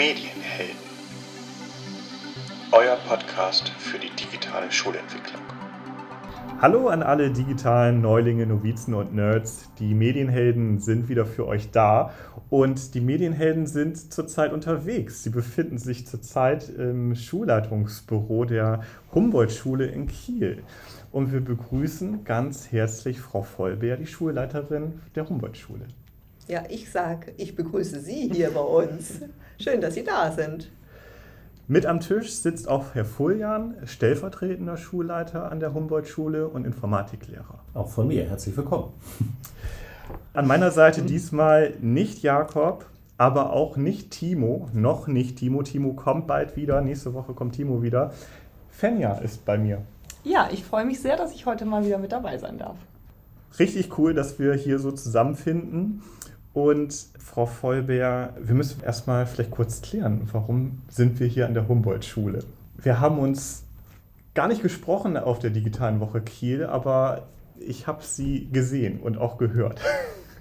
Medienhelden. Euer Podcast für die digitale Schulentwicklung. Hallo an alle digitalen Neulinge, Novizen und Nerds. Die Medienhelden sind wieder für euch da und die Medienhelden sind zurzeit unterwegs. Sie befinden sich zurzeit im Schulleitungsbüro der Humboldt-Schule in Kiel. Und wir begrüßen ganz herzlich Frau Vollbeer, die Schulleiterin der Humboldt-Schule. Ja, ich sage, ich begrüße Sie hier bei uns. Schön, dass Sie da sind. Mit am Tisch sitzt auch Herr Fuljan, stellvertretender Schulleiter an der Humboldt-Schule und Informatiklehrer. Auch von mir, herzlich willkommen. An meiner Seite diesmal nicht Jakob, aber auch nicht Timo, noch nicht Timo. Timo kommt bald wieder, nächste Woche kommt Timo wieder. Fenja ist bei mir. Ja, ich freue mich sehr, dass ich heute mal wieder mit dabei sein darf. Richtig cool, dass wir hier so zusammenfinden. Und Frau Vollbeer, wir müssen erstmal vielleicht kurz klären, warum sind wir hier an der Humboldt-Schule? Wir haben uns gar nicht gesprochen auf der digitalen Woche Kiel, aber ich habe sie gesehen und auch gehört.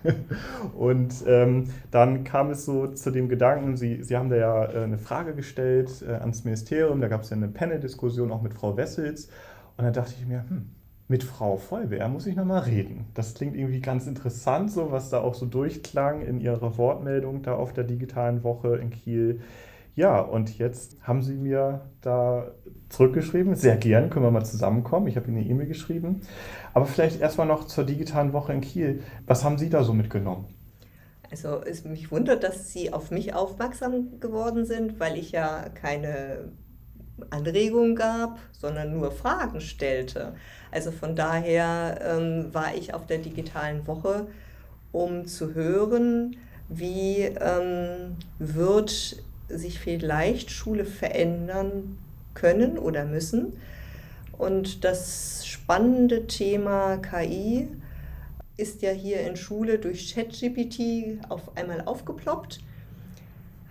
und ähm, dann kam es so zu dem Gedanken, Sie, sie haben da ja äh, eine Frage gestellt äh, ans Ministerium, da gab es ja eine Panel-Diskussion auch mit Frau Wessels. Und dann dachte ich mir, hm, mit Frau Vollbeer muss ich nochmal reden. Das klingt irgendwie ganz interessant, so was da auch so durchklang in ihrer Wortmeldung da auf der digitalen Woche in Kiel. Ja, und jetzt haben Sie mir da zurückgeschrieben. Sehr gern, können wir mal zusammenkommen. Ich habe Ihnen eine E-Mail geschrieben. Aber vielleicht erstmal noch zur digitalen Woche in Kiel. Was haben Sie da so mitgenommen? Also es mich wundert, dass Sie auf mich aufmerksam geworden sind, weil ich ja keine Anregungen gab, sondern nur Fragen stellte. Also von daher ähm, war ich auf der digitalen Woche, um zu hören, wie ähm, wird sich vielleicht Schule verändern können oder müssen. Und das spannende Thema KI ist ja hier in Schule durch ChatGPT auf einmal aufgeploppt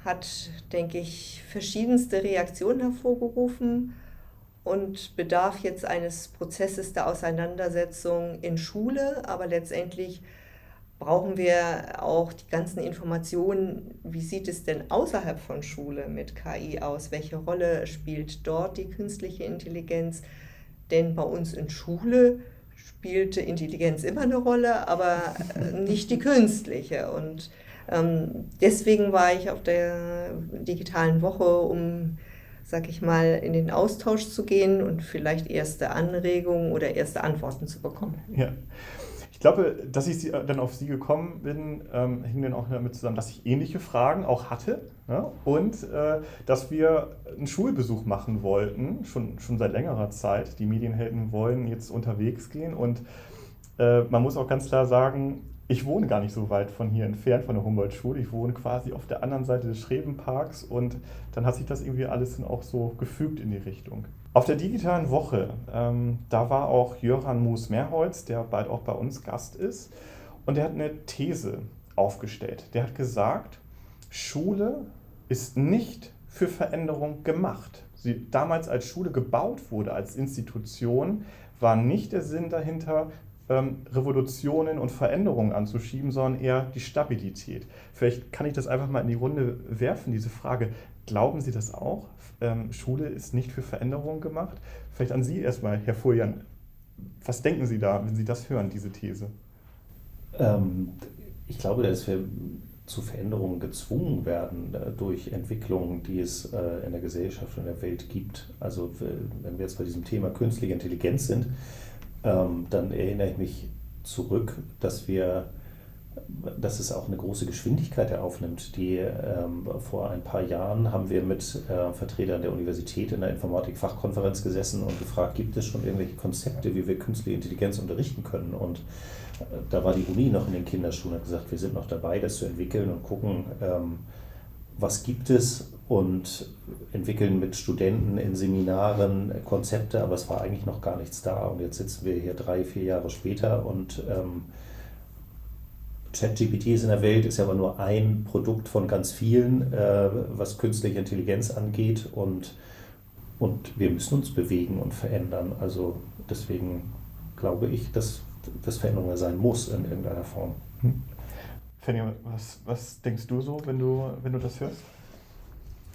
hat, denke ich, verschiedenste Reaktionen hervorgerufen und bedarf jetzt eines Prozesses der Auseinandersetzung in Schule, aber letztendlich brauchen wir auch die ganzen Informationen, wie sieht es denn außerhalb von Schule mit KI aus, welche Rolle spielt dort die künstliche Intelligenz, denn bei uns in Schule spielte Intelligenz immer eine Rolle, aber nicht die künstliche. Und deswegen war ich auf der digitalen Woche, um, sag ich mal, in den Austausch zu gehen und vielleicht erste Anregungen oder erste Antworten zu bekommen. Ja. Ich glaube, dass ich dann auf Sie gekommen bin, ähm, hing dann auch damit zusammen, dass ich ähnliche Fragen auch hatte ja? und äh, dass wir einen Schulbesuch machen wollten, schon, schon seit längerer Zeit. Die Medienhelden wollen jetzt unterwegs gehen und äh, man muss auch ganz klar sagen, ich wohne gar nicht so weit von hier entfernt, von der Humboldt-Schule. Ich wohne quasi auf der anderen Seite des Schrebenparks und dann hat sich das irgendwie alles auch so gefügt in die Richtung. Auf der digitalen Woche, ähm, da war auch Jöran Moos-Mehrholz, der bald auch bei uns Gast ist, und der hat eine These aufgestellt. Der hat gesagt, Schule ist nicht für Veränderung gemacht. Sie, damals als Schule gebaut wurde, als Institution, war nicht der Sinn dahinter, Revolutionen und Veränderungen anzuschieben, sondern eher die Stabilität. Vielleicht kann ich das einfach mal in die Runde werfen, diese Frage. Glauben Sie das auch? Ähm, Schule ist nicht für Veränderungen gemacht? Vielleicht an Sie erstmal, Herr Furjan. Was denken Sie da, wenn Sie das hören, diese These? Ähm, ich glaube, dass wir zu Veränderungen gezwungen werden äh, durch Entwicklungen, die es äh, in der Gesellschaft und der Welt gibt. Also wenn wir jetzt bei diesem Thema künstliche Intelligenz sind, ähm, dann erinnere ich mich zurück, dass wir dass es auch eine große Geschwindigkeit aufnimmt. Die ähm, vor ein paar Jahren haben wir mit äh, Vertretern der Universität in der Informatik-Fachkonferenz gesessen und gefragt, gibt es schon irgendwelche Konzepte, wie wir künstliche Intelligenz unterrichten können? Und äh, da war die Uni noch in den Kinderschuhen und hat gesagt, wir sind noch dabei, das zu entwickeln und gucken, ähm, was gibt es und entwickeln mit Studenten in Seminaren Konzepte, aber es war eigentlich noch gar nichts da. Und jetzt sitzen wir hier drei, vier Jahre später und ähm, ChatGPT ist in der Welt, ist ja aber nur ein Produkt von ganz vielen, äh, was künstliche Intelligenz angeht. Und, und wir müssen uns bewegen und verändern. Also deswegen glaube ich, dass das Veränderung sein muss in irgendeiner Form. Hm. Fanny, was, was denkst du so, wenn du, wenn du das hörst?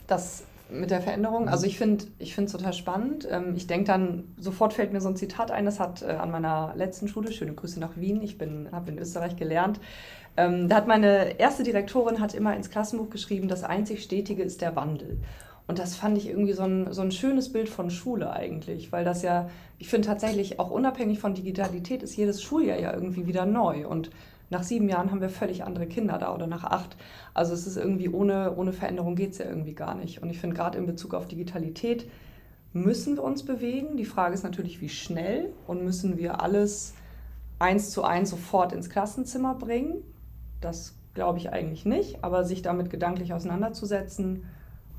Das mit der Veränderung. Also ich finde ich es total spannend. Ähm, ich denke dann, sofort fällt mir so ein Zitat ein, das hat äh, an meiner letzten Schule, schöne Grüße nach Wien, ich habe in Österreich gelernt, ähm, da hat meine erste Direktorin hat immer ins Klassenbuch geschrieben, das einzig Stetige ist der Wandel. Und das fand ich irgendwie so ein, so ein schönes Bild von Schule eigentlich, weil das ja, ich finde tatsächlich auch unabhängig von Digitalität ist jedes Schuljahr ja irgendwie wieder neu. Und nach sieben Jahren haben wir völlig andere Kinder da oder nach acht. Also es ist irgendwie ohne, ohne Veränderung geht es ja irgendwie gar nicht. Und ich finde gerade in Bezug auf Digitalität müssen wir uns bewegen. Die Frage ist natürlich, wie schnell und müssen wir alles eins zu eins sofort ins Klassenzimmer bringen. Das glaube ich eigentlich nicht, aber sich damit gedanklich auseinanderzusetzen,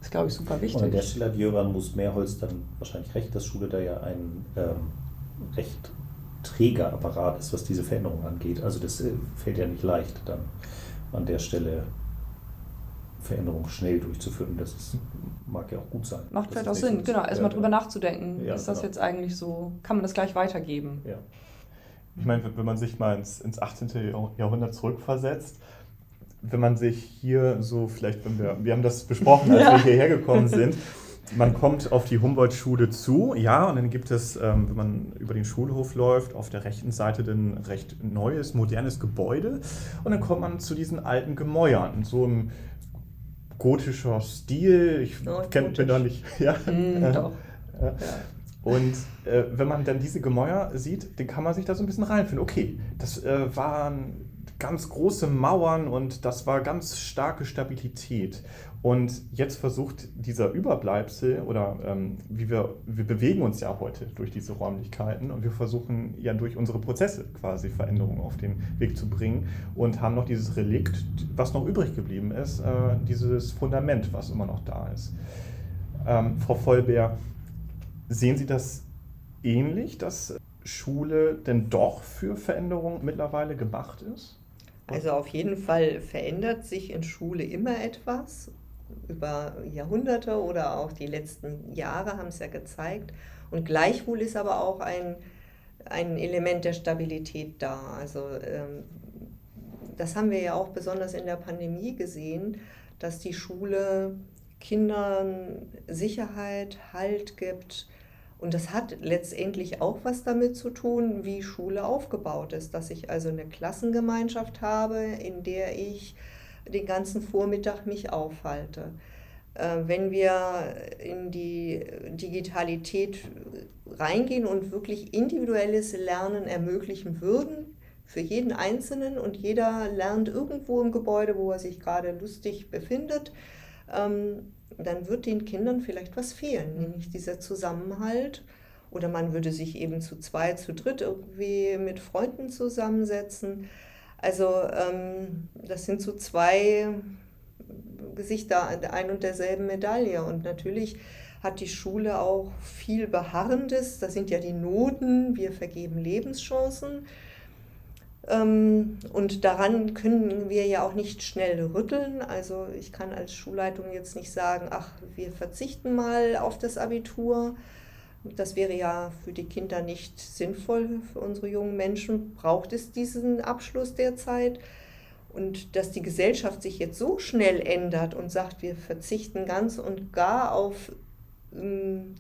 ist, glaube ich, super wichtig. Und an der Stelle hat Jöran muss Mehrholz dann wahrscheinlich recht, dass Schule da ja ein ähm, recht träger Apparat ist, was diese Veränderung angeht. Also das äh, fällt ja nicht leicht, dann an der Stelle Veränderungen schnell durchzuführen. Das ist, mag ja auch gut sein. Macht vielleicht auch Sinn, genau, erstmal ja, drüber ja. nachzudenken. Ja, ist das genau. jetzt eigentlich so, kann man das gleich weitergeben? Ja. Ich meine, wenn man sich mal ins, ins 18. Jahrhundert zurückversetzt, wenn man sich hier so, vielleicht, wenn wir, wir haben das besprochen, als wir hierher gekommen sind, man kommt auf die Humboldt-Schule zu, ja, und dann gibt es, ähm, wenn man über den Schulhof läuft, auf der rechten Seite ein recht neues, modernes Gebäude. Und dann kommt man zu diesen alten Gemäuern, so im gotischer Stil. Ich oh, kenn, bin da nicht. Ja. Mm, doch. Ja. Und äh, wenn man dann diese Gemäuer sieht, dann kann man sich da so ein bisschen reinfinden. Okay, das äh, waren ganz große Mauern und das war ganz starke Stabilität. Und jetzt versucht dieser Überbleibsel oder ähm, wie wir, wir bewegen uns ja heute durch diese Räumlichkeiten und wir versuchen ja durch unsere Prozesse quasi Veränderungen auf den Weg zu bringen und haben noch dieses Relikt, was noch übrig geblieben ist, äh, dieses Fundament, was immer noch da ist. Ähm, Frau Vollbär, sehen Sie das ähnlich, dass Schule denn doch für Veränderungen mittlerweile gemacht ist? Also auf jeden Fall verändert sich in Schule immer etwas über Jahrhunderte oder auch die letzten Jahre haben es ja gezeigt. Und gleichwohl ist aber auch ein, ein Element der Stabilität da. Also ähm, das haben wir ja auch besonders in der Pandemie gesehen, dass die Schule Kindern Sicherheit, Halt gibt. Und das hat letztendlich auch was damit zu tun, wie Schule aufgebaut ist. Dass ich also eine Klassengemeinschaft habe, in der ich den ganzen Vormittag mich aufhalte. Äh, wenn wir in die Digitalität reingehen und wirklich individuelles Lernen ermöglichen würden, für jeden Einzelnen und jeder lernt irgendwo im Gebäude, wo er sich gerade lustig befindet, ähm, dann wird den Kindern vielleicht was fehlen, nämlich dieser Zusammenhalt. Oder man würde sich eben zu zwei, zu dritt irgendwie mit Freunden zusammensetzen. Also ähm, das sind so zwei Gesichter ein und derselben Medaille. Und natürlich hat die Schule auch viel Beharrendes. Das sind ja die Noten. Wir vergeben Lebenschancen. Ähm, und daran können wir ja auch nicht schnell rütteln. Also ich kann als Schulleitung jetzt nicht sagen, ach, wir verzichten mal auf das Abitur. Das wäre ja für die Kinder nicht sinnvoll. Für unsere jungen Menschen braucht es diesen Abschluss derzeit. Und dass die Gesellschaft sich jetzt so schnell ändert und sagt, wir verzichten ganz und gar auf ähm,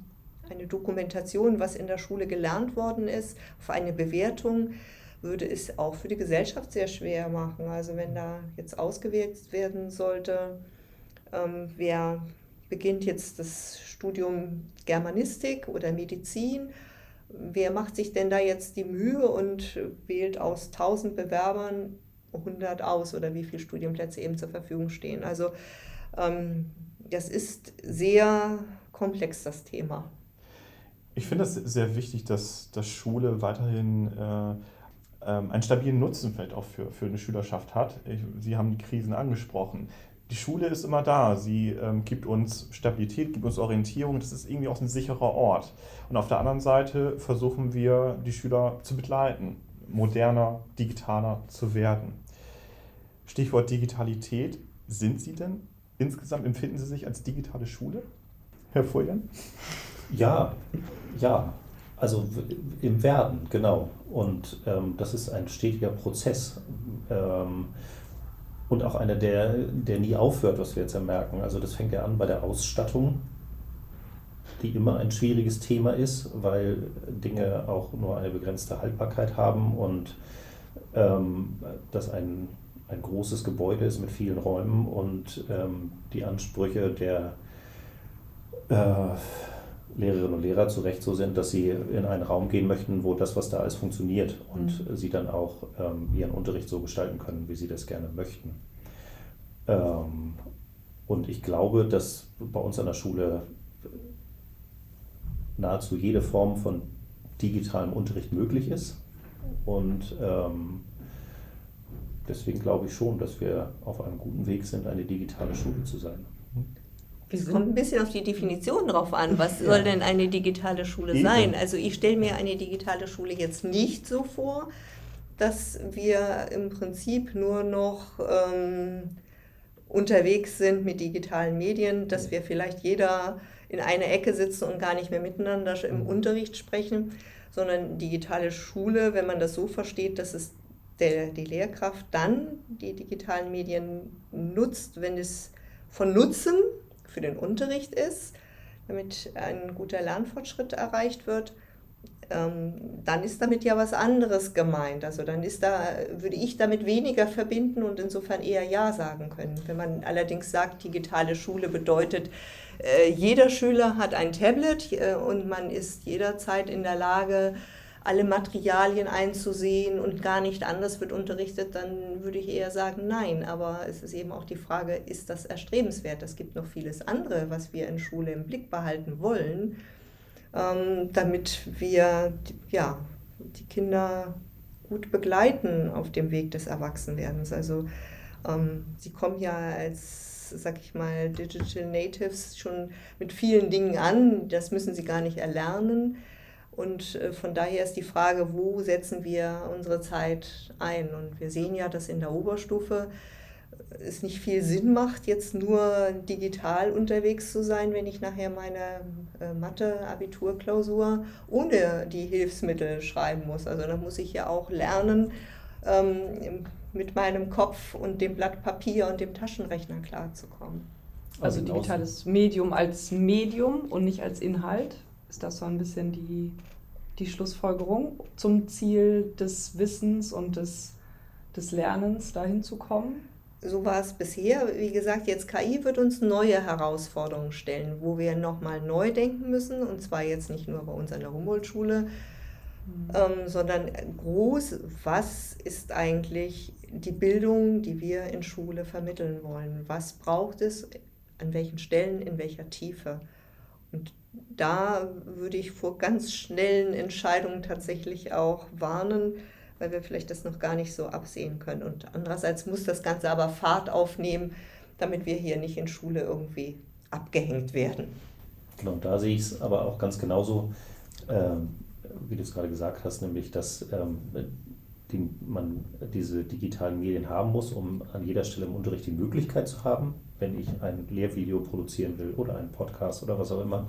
eine Dokumentation, was in der Schule gelernt worden ist, auf eine Bewertung, würde es auch für die Gesellschaft sehr schwer machen. Also wenn da jetzt ausgewählt werden sollte, ähm, wer beginnt jetzt das Studium Germanistik oder Medizin. Wer macht sich denn da jetzt die Mühe und wählt aus 1000 Bewerbern 100 aus oder wie viele Studienplätze eben zur Verfügung stehen? Also ähm, das ist sehr komplex, das Thema. Ich finde es sehr wichtig, dass, dass Schule weiterhin äh, ähm, einen stabilen Nutzen vielleicht auch für, für eine Schülerschaft hat. Ich, Sie haben die Krisen angesprochen die Schule ist immer da. Sie ähm, gibt uns Stabilität, gibt uns Orientierung. Das ist irgendwie auch ein sicherer Ort. Und auf der anderen Seite versuchen wir, die Schüler zu begleiten, moderner, digitaler zu werden. Stichwort Digitalität. Sind Sie denn insgesamt, empfinden Sie sich als digitale Schule, Herr Fuljan? Ja, ja. Also im Werden, genau. Und ähm, das ist ein stetiger Prozess. Ähm, und auch einer, der, der nie aufhört, was wir jetzt ja merken. Also das fängt ja an bei der Ausstattung, die immer ein schwieriges Thema ist, weil Dinge auch nur eine begrenzte Haltbarkeit haben und ähm, dass ein, ein großes Gebäude ist mit vielen Räumen und ähm, die Ansprüche der äh, Lehrerinnen und Lehrer zu Recht so sind, dass sie in einen Raum gehen möchten, wo das, was da alles funktioniert und mhm. sie dann auch ähm, ihren Unterricht so gestalten können, wie sie das gerne möchten. Ähm, und ich glaube, dass bei uns an der Schule nahezu jede Form von digitalem Unterricht möglich ist. Und ähm, deswegen glaube ich schon, dass wir auf einem guten Weg sind, eine digitale Schule zu sein. Es kommt ein bisschen auf die Definition drauf an. Was soll denn eine digitale Schule sein? Also ich stelle mir eine digitale Schule jetzt nicht so vor, dass wir im Prinzip nur noch ähm, unterwegs sind mit digitalen Medien, dass wir vielleicht jeder in einer Ecke sitzen und gar nicht mehr miteinander im mhm. Unterricht sprechen, sondern digitale Schule, wenn man das so versteht, dass es der, die Lehrkraft dann die digitalen Medien nutzt, wenn es von Nutzen für den Unterricht ist, damit ein guter Lernfortschritt erreicht wird, ähm, dann ist damit ja was anderes gemeint. Also dann ist da, würde ich damit weniger verbinden und insofern eher Ja sagen können. Wenn man allerdings sagt, digitale Schule bedeutet, äh, jeder Schüler hat ein Tablet äh, und man ist jederzeit in der Lage, alle Materialien einzusehen und gar nicht anders wird unterrichtet, dann würde ich eher sagen nein. Aber es ist eben auch die Frage, ist das erstrebenswert? Es gibt noch vieles andere, was wir in Schule im Blick behalten wollen, ähm, damit wir ja, die Kinder gut begleiten auf dem Weg des Erwachsenwerdens. Also ähm, sie kommen ja als, sag ich mal, Digital Natives schon mit vielen Dingen an. Das müssen sie gar nicht erlernen. Und äh, von daher ist die Frage, wo setzen wir unsere Zeit ein? Und wir sehen ja, dass in der Oberstufe äh, es nicht viel Sinn macht, jetzt nur digital unterwegs zu sein, wenn ich nachher meine äh, Mathe-Abiturklausur ohne die Hilfsmittel schreiben muss. Also da muss ich ja auch lernen, ähm, mit meinem Kopf und dem Blatt Papier und dem Taschenrechner klarzukommen. Also, also digitales Medium als Medium und nicht als Inhalt? Ist das so ein bisschen die, die Schlussfolgerung zum Ziel des Wissens und des, des Lernens dahin zu kommen? So war es bisher. Wie gesagt, jetzt KI wird uns neue Herausforderungen stellen, wo wir nochmal neu denken müssen. Und zwar jetzt nicht nur bei uns an der Humboldt-Schule, mhm. ähm, sondern groß, was ist eigentlich die Bildung, die wir in Schule vermitteln wollen? Was braucht es, an welchen Stellen, in welcher Tiefe? Und da würde ich vor ganz schnellen Entscheidungen tatsächlich auch warnen, weil wir vielleicht das noch gar nicht so absehen können. Und andererseits muss das Ganze aber Fahrt aufnehmen, damit wir hier nicht in Schule irgendwie abgehängt werden. Genau, da sehe ich es aber auch ganz genauso, ähm, wie du es gerade gesagt hast, nämlich, dass ähm, die, man diese digitalen Medien haben muss, um an jeder Stelle im Unterricht die Möglichkeit zu haben, wenn ich ein Lehrvideo produzieren will oder einen Podcast oder was auch immer,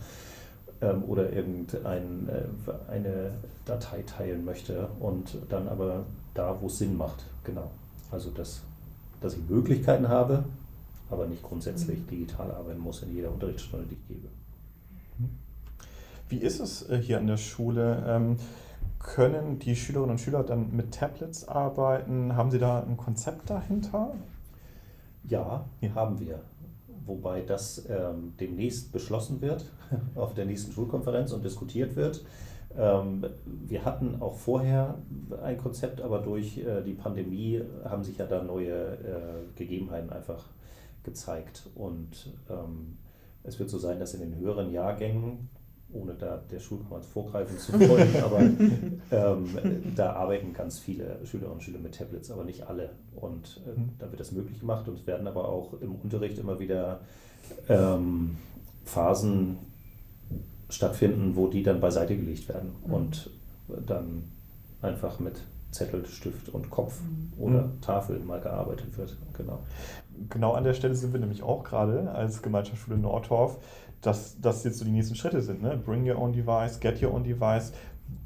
ähm, oder irgendeine äh, Datei teilen möchte und dann aber da, wo es Sinn macht, genau. Also, dass, dass ich Möglichkeiten habe, aber nicht grundsätzlich mhm. digital arbeiten muss in jeder Unterrichtsstunde, die ich gebe. Wie ist es äh, hier an der Schule? Ähm, können die Schülerinnen und Schüler dann mit Tablets arbeiten? Haben Sie da ein Konzept dahinter? Ja, haben wir wobei das ähm, demnächst beschlossen wird auf der nächsten Schulkonferenz und diskutiert wird. Ähm, wir hatten auch vorher ein Konzept, aber durch äh, die Pandemie haben sich ja da neue äh, Gegebenheiten einfach gezeigt. Und ähm, es wird so sein, dass in den höheren Jahrgängen ohne da der Schulkommand vorgreifen zu wollen, aber ähm, da arbeiten ganz viele Schülerinnen und Schüler mit Tablets, aber nicht alle. Und äh, mhm. da wird das möglich gemacht und es werden aber auch im Unterricht immer wieder ähm, Phasen stattfinden, wo die dann beiseite gelegt werden mhm. und dann einfach mit Zettel, Stift und Kopf mhm. oder mhm. Tafel mal gearbeitet wird. Genau. Genau an der Stelle sind wir nämlich auch gerade als Gemeinschaftsschule Nordorf dass das jetzt so die nächsten Schritte sind. Ne? Bring your own device, get your own device.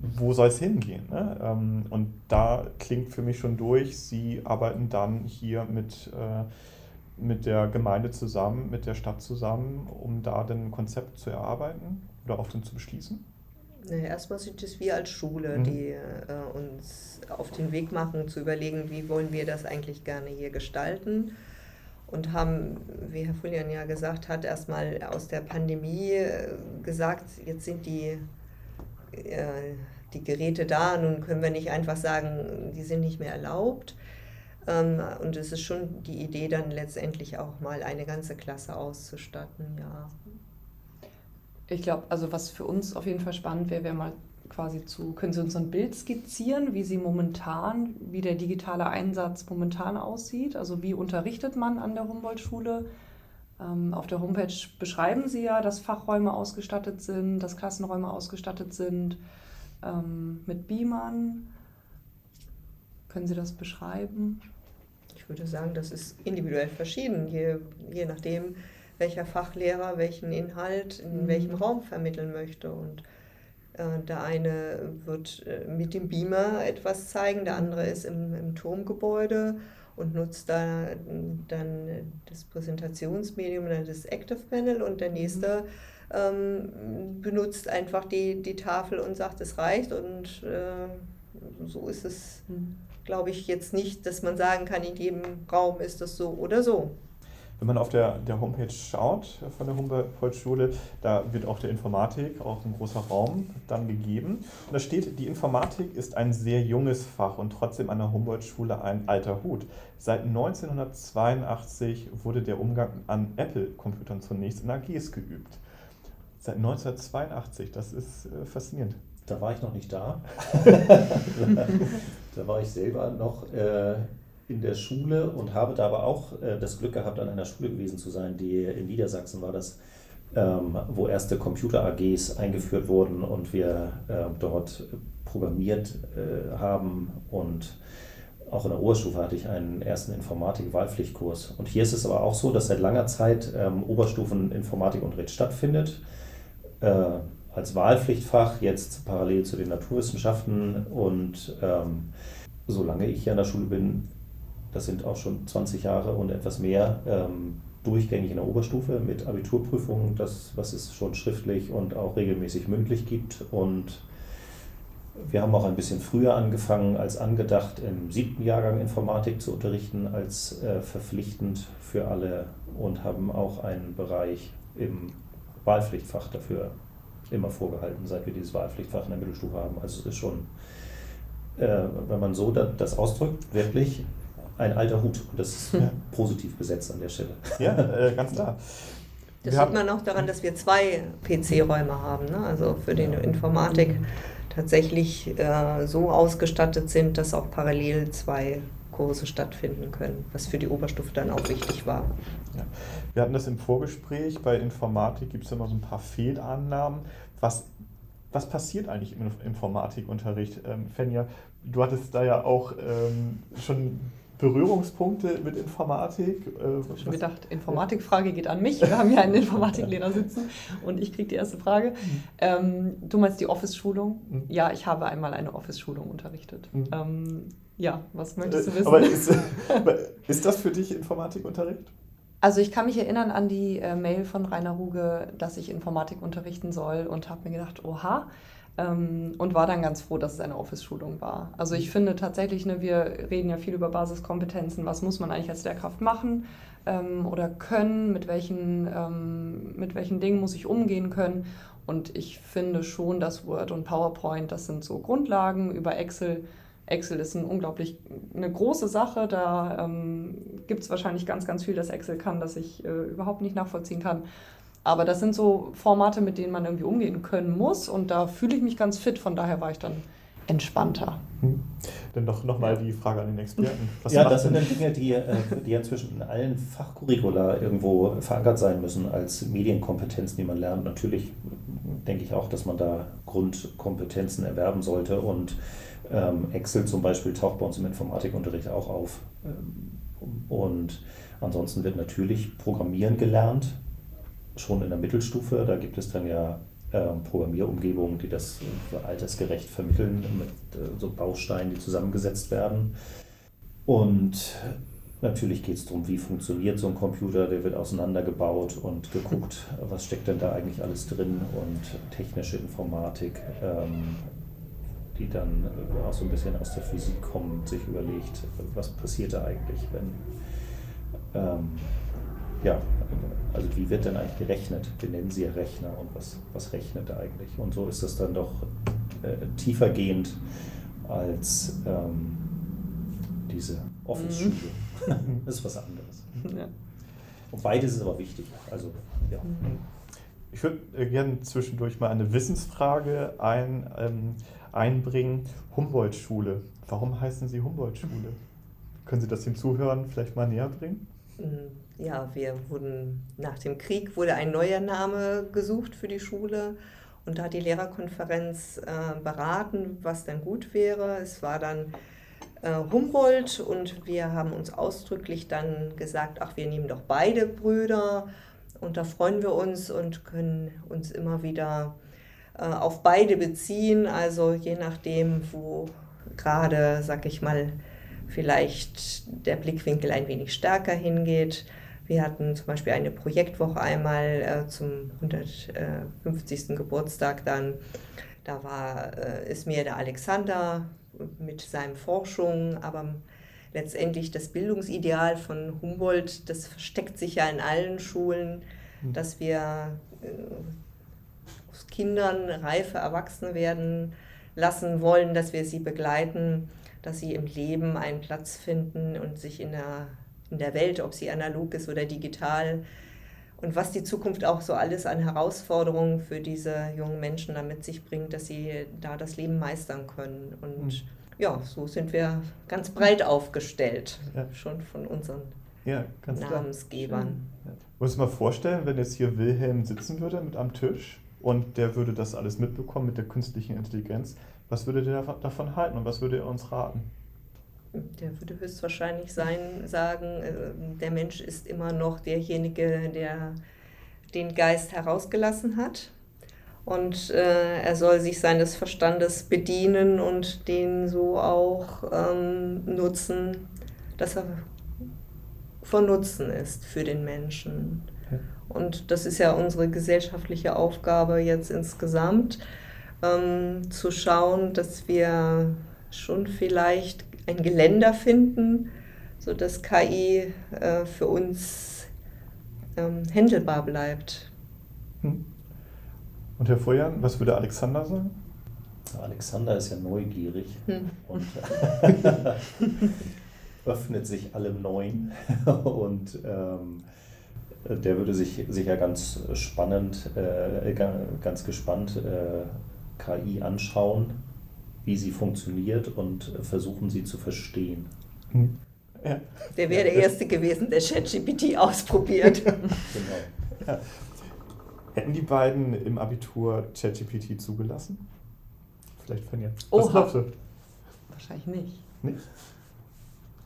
wo soll es hingehen? Ne? Ähm, und da klingt für mich schon durch, Sie arbeiten dann hier mit, äh, mit der Gemeinde zusammen, mit der Stadt zusammen, um da dann ein Konzept zu erarbeiten oder auch dann zu beschließen? Erstmal sind es wir als Schule, Mhm. die äh, uns auf den Weg machen, zu überlegen, wie wollen wir das eigentlich gerne hier gestalten. Und haben, wie Herr Fullian ja gesagt hat, erstmal aus der Pandemie äh, gesagt, jetzt sind die, äh, die Geräte da, nun können wir nicht einfach sagen, die sind nicht mehr erlaubt. Ähm, und es ist schon die Idee, dann letztendlich auch mal eine ganze Klasse auszustatten, ja. Ich glaube, also was für uns auf jeden Fall spannend wäre, wäre mal quasi zu, können Sie uns ein Bild skizzieren, wie Sie momentan, wie der digitale Einsatz momentan aussieht? Also wie unterrichtet man an der Humboldt-Schule? Ähm, auf der Homepage beschreiben Sie ja, dass Fachräume ausgestattet sind, dass Klassenräume ausgestattet sind ähm, mit Beamern. Können Sie das beschreiben? Ich würde sagen, das ist individuell verschieden, je, je nachdem, welcher Fachlehrer welchen Inhalt in Mhm. welchem Raum vermitteln möchte. Und der eine wird äh, mit dem Beamer etwas zeigen, der andere ist im, im Turmgebäude und nutzt da äh, dann das Präsentationsmedium, dann das Active Panel und der nächste ähm, benutzt einfach die, die Tafel und sagt, es reicht und äh, so ist es glaube ich jetzt nicht, dass man sagen kann, in jedem Raum ist das so oder so. Wenn man auf der, der Homepage schaut von der Humboldt-Schule, da wird auch der Informatik, auch ein großer Raum dann gegeben. Und da steht, die Informatik ist ein sehr junges Fach und trotzdem an der Humboldt-Schule ein alter Hut. Seit 1982 wurde der Umgang an Apple-Computern zunächst in AGs geübt. Seit 1982, das ist äh, faszinierend. Da war ich noch nicht da. da war ich selber noch äh, in der Schule und habe da aber auch äh, das Glück gehabt, an einer Schule gewesen zu sein, die in Niedersachsen war das, ähm, wo erste Computer-AGs eingeführt wurden und wir äh, dort programmiert äh, haben und auch in der Oberstufe hatte ich einen ersten Informatik-Wahlpflichtkurs. Und hier ist es aber auch so, dass seit langer Zeit ähm, Oberstufen-Informatikunterricht stattfindet. Äh, als Wahlpflichtfach, jetzt parallel zu den Naturwissenschaften. Und ähm, solange ich hier an der Schule bin, das sind auch schon 20 Jahre und etwas mehr, ähm, durchgängig in der Oberstufe mit Abiturprüfungen, das, was es schon schriftlich und auch regelmäßig mündlich gibt. Und wir haben auch ein bisschen früher angefangen als angedacht, im siebten Jahrgang Informatik zu unterrichten, als äh, verpflichtend für alle und haben auch einen Bereich im Wahlpflichtfach dafür immer vorgehalten, seit wir dieses Wahlpflichtfach in der Mittelstufe haben. Also es ist schon, äh, wenn man so das, das ausdrückt, wirklich ein alter Hut. Und das ist Ja. positiv besetzt an der Stelle. Ja, äh, ganz klar. Das Wir sieht man auch daran, dass wir zwei PC-Räume haben, ne? also für den Informatik tatsächlich äh, so ausgestattet sind, dass auch parallel zwei Kurse stattfinden können, was für die Oberstufe dann auch wichtig war. Ja. Wir hatten das im Vorgespräch. Bei Informatik gibt es immer so ein paar Fehlannahmen. Was, was passiert eigentlich im Informatikunterricht? Ähm, Fenja, du hattest da ja auch ähm, schon Berührungspunkte mit Informatik. Äh, Ich habe schon gedacht, Informatikfrage geht an mich. Wir haben hier einen Informatiklehrer sitzen und ich kriege die erste Frage. Ähm, du meinst die Office-Schulung? Mhm. Ja, ich habe einmal eine Office-Schulung unterrichtet. Mhm. Ähm, ja, was möchtest du Äh, wissen? Aber ist, ist das für dich Informatikunterricht? Also ich kann mich erinnern an die äh, Mail von Rainer Ruge, dass ich Informatik unterrichten soll und habe mir gedacht, oha, ähm, und war dann ganz froh, dass es eine Office-Schulung war. Also ich finde tatsächlich, ne, wir reden ja viel über Basiskompetenzen, was muss man eigentlich als Lehrkraft machen ähm, oder können, mit welchen, ähm, mit welchen Dingen muss ich umgehen können. Und ich finde schon, dass Word und PowerPoint, das sind so Grundlagen über Excel. Excel ist ein unglaublich eine große Sache. Da ähm, gibt es wahrscheinlich ganz, ganz viel, das Excel kann, das ich äh, überhaupt nicht nachvollziehen kann. Aber das sind so Formate, mit denen man irgendwie umgehen können muss. Und da fühle ich mich ganz fit. Von daher war ich dann entspannter. Hm. Dann doch nochmal die Frage an den Experten. Was ja, das sind denn- dann Dinge, die, äh, die inzwischen in allen Fachcurricula irgendwo verankert sein müssen als Medienkompetenzen, die man lernt. Natürlich denke ich auch, dass man da Grundkompetenzen erwerben sollte und ähm, Excel zum Beispiel taucht bei uns im Informatikunterricht auch auf. Ähm, Und ansonsten wird natürlich Programmieren gelernt, schon in der Mittelstufe. Da gibt es dann ja ähm, Programmierumgebungen, die das altersgerecht vermitteln, mit äh, so Bausteinen, die zusammengesetzt werden. Und natürlich geht es darum, wie funktioniert so ein Computer, der wird auseinandergebaut und geguckt, was steckt denn da eigentlich alles drin und technische Informatik, ähm, die dann auch so ein bisschen aus der Physik kommt, sich überlegt, was passiert da eigentlich, wenn ähm, ja, also wie wird denn eigentlich gerechnet? Wir nennen sie ja Rechner und was, was rechnet eigentlich? Und so ist das dann doch äh, tiefergehend als ähm, diese Office-Schule. Mhm. das ist was anderes. Ja. Und beides ist aber wichtig. Also, ja. Mhm. Ich würde äh, gerne zwischendurch mal eine Wissensfrage ein, ähm, einbringen. Humboldt-Schule. Warum heißen Sie Humboldt-Schule? Können Sie das dem Zuhören vielleicht mal näher bringen? Mhm ja, wir wurden nach dem Krieg wurde ein neuer Name gesucht für die Schule und da hat die Lehrerkonferenz äh, beraten, was dann gut wäre. Es war dann äh, Humboldt und wir haben uns ausdrücklich dann gesagt, ach, wir nehmen doch beide Brüder und da freuen wir uns und können uns immer wieder äh, auf beide beziehen. Also je nachdem, wo gerade, sag ich mal, vielleicht der Blickwinkel ein wenig stärker hingeht, wir hatten zum Beispiel eine Projektwoche einmal äh, zum 150. Geburtstag dann. Da war, äh, ist mir der Alexander mit seinen Forschungen, aber letztendlich das Bildungsideal von Humboldt, das versteckt sich ja in allen Schulen, hm. dass wir äh, aus Kindern reife Erwachsene werden lassen wollen, dass wir sie begleiten, dass sie im Leben einen Platz finden und sich in der in der Welt, ob sie analog ist oder digital. Und was die Zukunft auch so alles an Herausforderungen für diese jungen Menschen damit sich bringt, dass sie da das Leben meistern können. Und mhm. ja, so sind wir ganz breit aufgestellt, ja. schon von unseren ja, Namensgebern. Ja. Muss mal vorstellen, wenn jetzt hier Wilhelm sitzen würde mit am Tisch und der würde das alles mitbekommen mit der künstlichen Intelligenz, was würde der davon halten und was würde er uns raten? Der würde höchstwahrscheinlich sein, sagen, äh, der Mensch ist immer noch derjenige, der den Geist herausgelassen hat. Und äh, er soll sich seines Verstandes bedienen und den so auch ähm, nutzen, dass er von Nutzen ist für den Menschen. Und das ist ja unsere gesellschaftliche Aufgabe jetzt insgesamt, ähm, zu schauen, dass wir schon vielleicht ein Geländer finden, sodass KI äh, für uns ähm, händelbar bleibt. Hm. Und Herr Feuern, was würde Alexander sagen? Alexander ist ja neugierig hm. und öffnet sich allem Neuen und ähm, der würde sich sicher ganz spannend, äh, ganz gespannt äh, KI anschauen wie sie funktioniert und versuchen sie zu verstehen. Hm. Ja. Der wäre der Erste gewesen, der ChatGPT ausprobiert. genau. Ja. Hätten die beiden im Abitur ChatGPT zugelassen? Vielleicht von jetzt. Was Oha. glaubst du? Wahrscheinlich nicht. Nicht?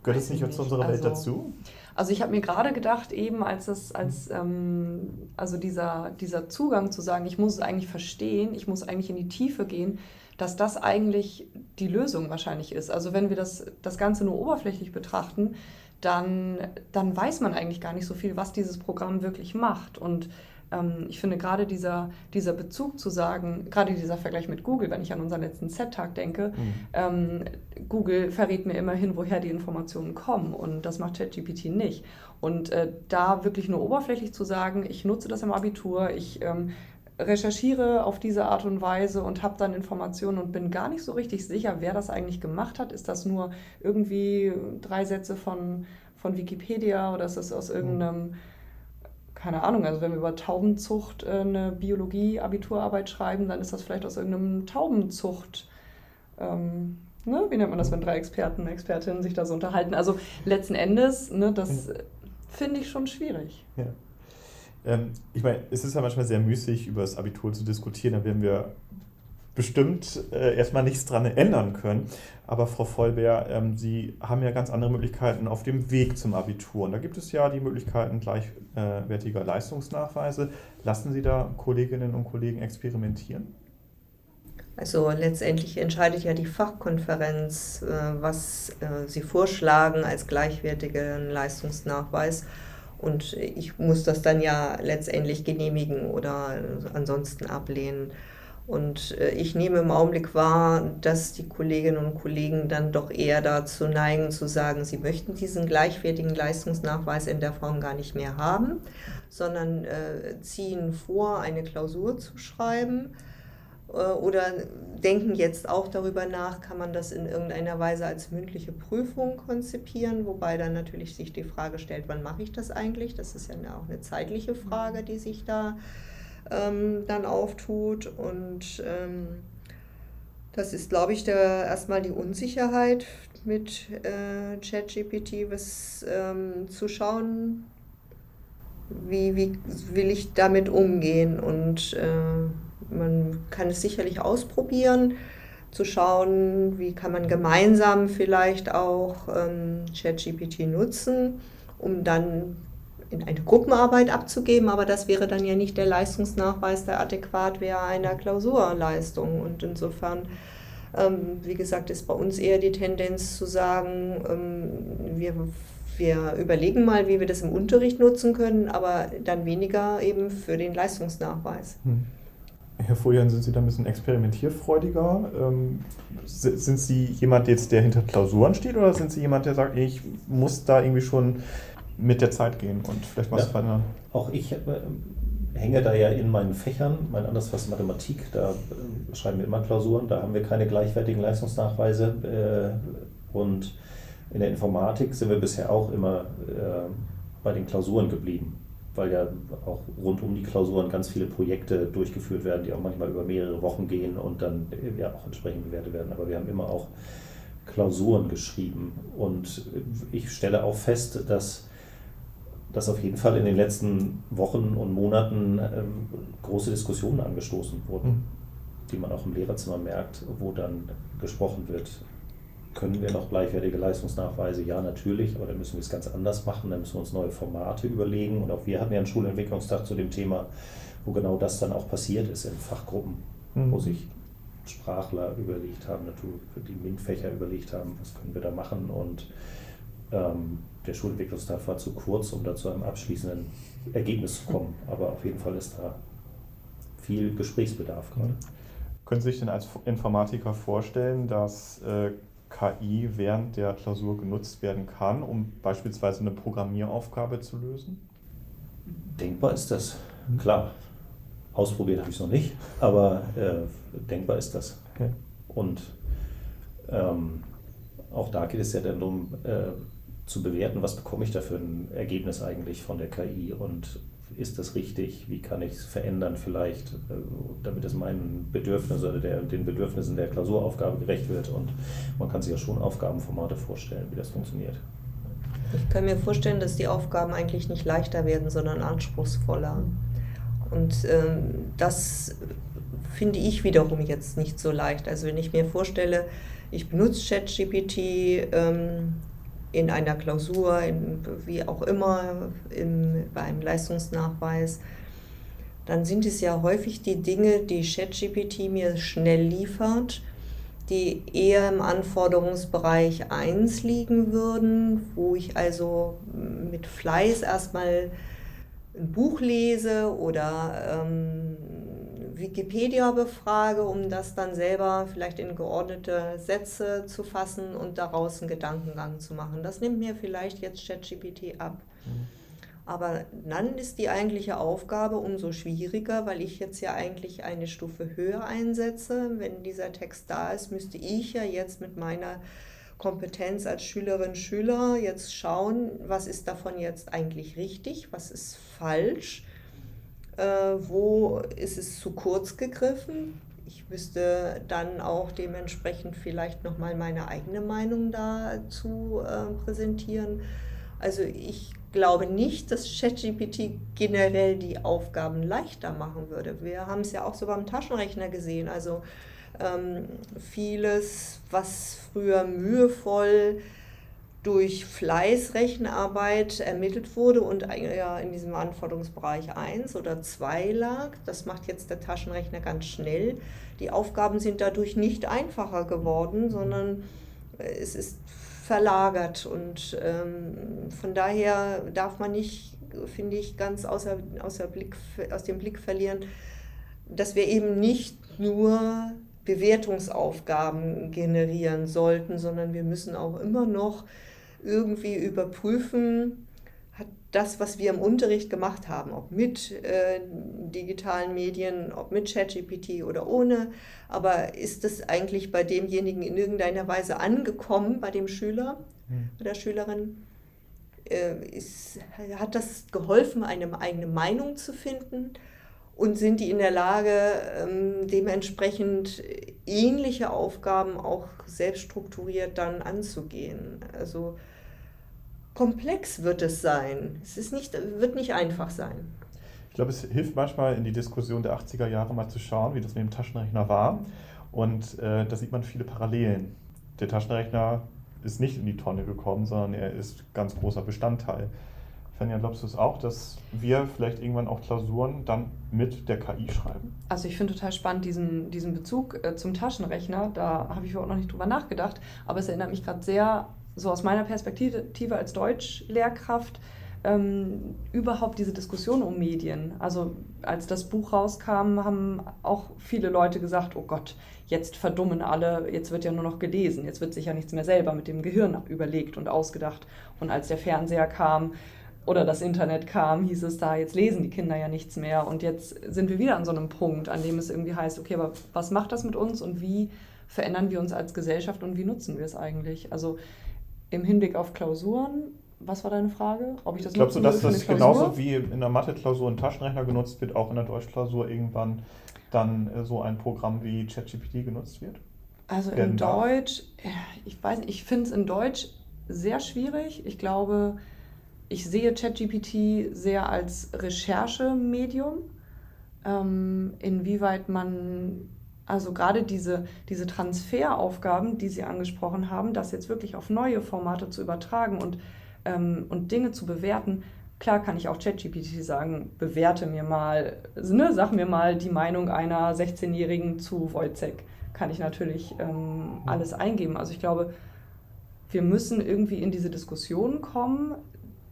Gehört es nicht, nicht zu unserer Welt also, dazu? Also ich habe mir gerade gedacht, eben als es, als ähm, also dieser, dieser Zugang zu sagen, ich muss es eigentlich verstehen, ich muss eigentlich in die Tiefe gehen, dass das eigentlich die Lösung wahrscheinlich ist. Also wenn wir das, das Ganze nur oberflächlich betrachten, dann, dann weiß man eigentlich gar nicht so viel, was dieses Programm wirklich macht. Und ähm, ich finde gerade dieser, dieser Bezug zu sagen, gerade dieser Vergleich mit Google, wenn ich an unseren letzten Set-Tag denke, mhm. ähm, Google verrät mir immerhin, woher die Informationen kommen und das macht ChatGPT nicht. Und äh, da wirklich nur oberflächlich zu sagen, ich nutze das im Abitur, ich ähm, recherchiere auf diese Art und Weise und habe dann Informationen und bin gar nicht so richtig sicher, wer das eigentlich gemacht hat. Ist das nur irgendwie drei Sätze von, von Wikipedia oder ist das aus irgendeinem, keine Ahnung, also wenn wir über Taubenzucht äh, eine Biologie-Abiturarbeit schreiben, dann ist das vielleicht aus irgendeinem Taubenzucht. Ähm, ne? Wie nennt man das, wenn drei Experten, Expertinnen sich da so unterhalten? Also letzten Endes, ne, das finde ich schon schwierig. Ja. Ähm, ich meine, es ist ja manchmal sehr müßig, über das Abitur zu diskutieren. Da werden wir bestimmt äh, erstmal nichts dran ändern können. Aber Frau Vollbär, ähm, Sie haben ja ganz andere Möglichkeiten auf dem Weg zum Abitur. Und da gibt es ja die Möglichkeiten gleichwertiger Leistungsnachweise. Lassen Sie da Kolleginnen und Kollegen experimentieren? Also letztendlich entscheidet ja die Fachkonferenz, äh, was äh, sie vorschlagen als gleichwertigen Leistungsnachweis. Und ich muss das dann ja letztendlich genehmigen oder ansonsten ablehnen. Und äh, ich nehme im Augenblick wahr, dass die Kolleginnen und Kollegen dann doch eher dazu neigen zu sagen, sie möchten diesen gleichwertigen Leistungsnachweis in der Form gar nicht mehr haben, sondern äh, ziehen vor, eine Klausur zu schreiben oder denken jetzt auch darüber nach, kann man das in irgendeiner Weise als mündliche Prüfung konzipieren, wobei dann natürlich sich die Frage stellt, wann mache ich das eigentlich? Das ist ja auch eine zeitliche Frage, die sich da äh, ähm, dann auftut. Und ähm, das ist, glaube ich, der, erstmal die Unsicherheit mit äh, ChatGPT, was ähm, zu schauen, wie, wie will ich damit umgehen. Und äh, man kann es sicherlich ausprobieren, zu schauen, wie kann man gemeinsam vielleicht auch ähm, ChatGPT nutzen, um dann in eine Gruppenarbeit abzugeben, aber das wäre dann ja nicht der Leistungsnachweis, der adäquat wäre einer Klausurleistung. Und insofern, ähm, wie gesagt, ist bei uns eher die Tendenz zu sagen, ähm, wir, wir überlegen mal, wie wir das im Unterricht nutzen können, aber dann weniger eben für den Leistungsnachweis. Hm. Herr Folian, sind Sie da ein bisschen experimentierfreudiger? Ähm, sind Sie jemand jetzt, der hinter Klausuren steht oder sind Sie jemand, der sagt, ich muss da irgendwie schon mit der Zeit gehen und vielleicht was ja, verändern. Auch ich äh, hänge da ja in meinen Fächern, mein anderes was Mathematik, da äh, schreiben wir immer Klausuren, da haben wir keine gleichwertigen Leistungsnachweise äh, und in der Informatik sind wir bisher auch immer bei den Klausuren geblieben, weil ja auch rund um die Klausuren ganz viele Projekte durchgeführt werden, die auch manchmal über mehrere Wochen gehen und dann äh, ja auch entsprechend bewertet werden. Aber wir haben immer auch Klausuren geschrieben und ich stelle auch fest, dass dass auf jeden Fall in den letzten Wochen und Monaten ähm, große Diskussionen angestoßen wurden, mhm. die man auch im Lehrerzimmer merkt, wo dann gesprochen wird, können wir noch gleichwertige Leistungsnachweise? Ja, natürlich, aber dann müssen wir es ganz anders machen, dann müssen wir uns neue Formate überlegen. Und auch wir hatten ja einen Schulentwicklungstag zu dem Thema, wo genau das dann auch passiert ist in Fachgruppen, mhm. wo sich Sprachler überlegt haben, natürlich die MINT-Fächer überlegt haben, was können wir da machen und ähm, der Schulentwicklungstag war zu kurz, um da zu einem abschließenden Ergebnis zu kommen. Aber auf jeden Fall ist da viel Gesprächsbedarf gerade. Können Sie sich denn als Informatiker vorstellen, dass äh, KI während der Klausur genutzt werden kann, um beispielsweise eine Programmieraufgabe zu lösen? Denkbar ist das, mhm. klar. Ausprobiert habe ich es noch nicht, aber äh, denkbar ist das. Okay. Und ähm, auch da geht es ja dann darum, äh, zu bewerten, was bekomme ich da für ein Ergebnis eigentlich von der KI und ist das richtig, wie kann ich es verändern vielleicht, äh, damit es meinen Bedürfnissen oder der, den Bedürfnissen der Klausuraufgabe gerecht wird und man kann sich ja schon Aufgabenformate vorstellen, wie das funktioniert. Ich kann mir vorstellen, dass die Aufgaben eigentlich nicht leichter werden, sondern anspruchsvoller. Und ähm, das finde ich wiederum jetzt nicht so leicht. Also wenn ich mir vorstelle, ich benutze ChatGPT, ähm, in einer Klausur, in, wie auch immer, im, bei einem Leistungsnachweis, dann sind es ja häufig die Dinge, die ChatGPT mir schnell liefert, die eher im Anforderungsbereich 1 liegen würden, wo ich also mit Fleiß erstmal ein Buch lese oder ähm, Wikipedia befrage, um das dann selber vielleicht in geordnete Sätze zu fassen und daraus einen Gedankengang zu machen. Das nimmt mir vielleicht jetzt ChatGPT ab. Mhm. Aber dann ist die eigentliche Aufgabe umso schwieriger, weil ich jetzt ja eigentlich eine Stufe höher einsetze. Wenn dieser Text da ist, müsste ich ja jetzt mit meiner Kompetenz als Schülerin, Schüler jetzt schauen, was ist davon jetzt eigentlich richtig, was ist falsch äh, wo ist es zu kurz gegriffen. Ich müsste dann auch dementsprechend vielleicht nochmal meine eigene Meinung dazu äh, präsentieren. Also ich glaube nicht, dass ChatGPT generell die Aufgaben leichter machen würde. Wir haben es ja auch so beim Taschenrechner gesehen. Also ähm, vieles, was früher mühevoll durch Fleißrechenarbeit ermittelt wurde und ja in diesem Anforderungsbereich 1 oder 2 lag. Das macht jetzt der Taschenrechner ganz schnell. Die Aufgaben sind dadurch nicht einfacher geworden, sondern es ist verlagert und ähm, von daher darf man nicht, finde ich, ganz außer, außer Blick, aus dem Blick verlieren, dass wir eben nicht nur Bewertungsaufgaben generieren sollten, sondern wir müssen auch immer noch irgendwie überprüfen, hat das, was wir im Unterricht gemacht haben, ob mit äh, digitalen Medien, ob mit ChatGPT oder ohne, aber ist das eigentlich bei demjenigen in irgendeiner Weise angekommen, bei dem Schüler, mhm. bei der Schülerin? Äh, ist, hat das geholfen, eine eigene Meinung zu finden? Und sind die in der Lage, ähm, dementsprechend ähnliche Aufgaben auch selbst strukturiert dann anzugehen? Also komplex wird es sein. Es ist nicht, wird nicht einfach sein. Ich glaube, es hilft manchmal in die Diskussion der 80er Jahre mal zu schauen, wie das mit dem Taschenrechner war. Und äh, da sieht man viele Parallelen. Der Taschenrechner ist nicht in die Tonne gekommen, sondern er ist ganz großer Bestandteil. Fenja, glaubst du es auch, dass wir vielleicht irgendwann auch Klausuren dann mit der KI schreiben? Also ich finde total spannend diesen, diesen Bezug äh, zum Taschenrechner. Da habe ich überhaupt noch nicht drüber nachgedacht. Aber es erinnert mich gerade sehr so aus meiner Perspektive als Deutschlehrkraft ähm, überhaupt diese Diskussion um Medien. Also als das Buch rauskam, haben auch viele Leute gesagt, oh Gott, jetzt verdummen alle, jetzt wird ja nur noch gelesen, jetzt wird sich ja nichts mehr selber mit dem Gehirn überlegt und ausgedacht. Und als der Fernseher kam oder das Internet kam, hieß es da, jetzt lesen die Kinder ja nichts mehr. Und jetzt sind wir wieder an so einem Punkt, an dem es irgendwie heißt, okay, aber was macht das mit uns und wie verändern wir uns als Gesellschaft und wie nutzen wir es eigentlich? Also im Hinblick auf Klausuren, was war deine Frage? Ob ich das Glaubst du, dass das genauso wie in der Mathe-Klausur ein Taschenrechner genutzt wird, auch in der Deutschklausur irgendwann dann äh, so ein Programm wie ChatGPT genutzt wird? Also in Deutsch, ich weiß nicht, ich finde es in Deutsch sehr schwierig. Ich glaube, ich sehe ChatGPT sehr als Recherchemedium. Ähm, inwieweit man also gerade diese, diese Transferaufgaben, die Sie angesprochen haben, das jetzt wirklich auf neue Formate zu übertragen und, ähm, und Dinge zu bewerten, klar kann ich auch ChatGPT sagen, bewerte mir mal, ne, sag mir mal die Meinung einer 16-Jährigen zu Wojcek. Kann ich natürlich ähm, alles eingeben. Also ich glaube, wir müssen irgendwie in diese Diskussion kommen,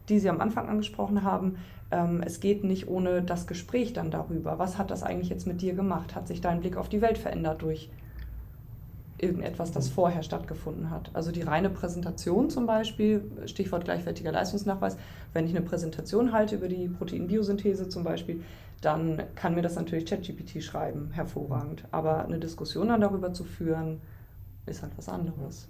die Sie am Anfang angesprochen haben, ähm, es geht nicht ohne das Gespräch dann darüber. Was hat das eigentlich jetzt mit dir gemacht? Hat sich dein Blick auf die Welt verändert durch irgendetwas, das vorher stattgefunden hat? Also die reine Präsentation zum Beispiel, Stichwort gleichwertiger Leistungsnachweis, wenn ich eine Präsentation halte über die Proteinbiosynthese zum Beispiel, dann kann mir das natürlich ChatGPT schreiben, hervorragend. Aber eine Diskussion dann darüber zu führen, ist halt was anderes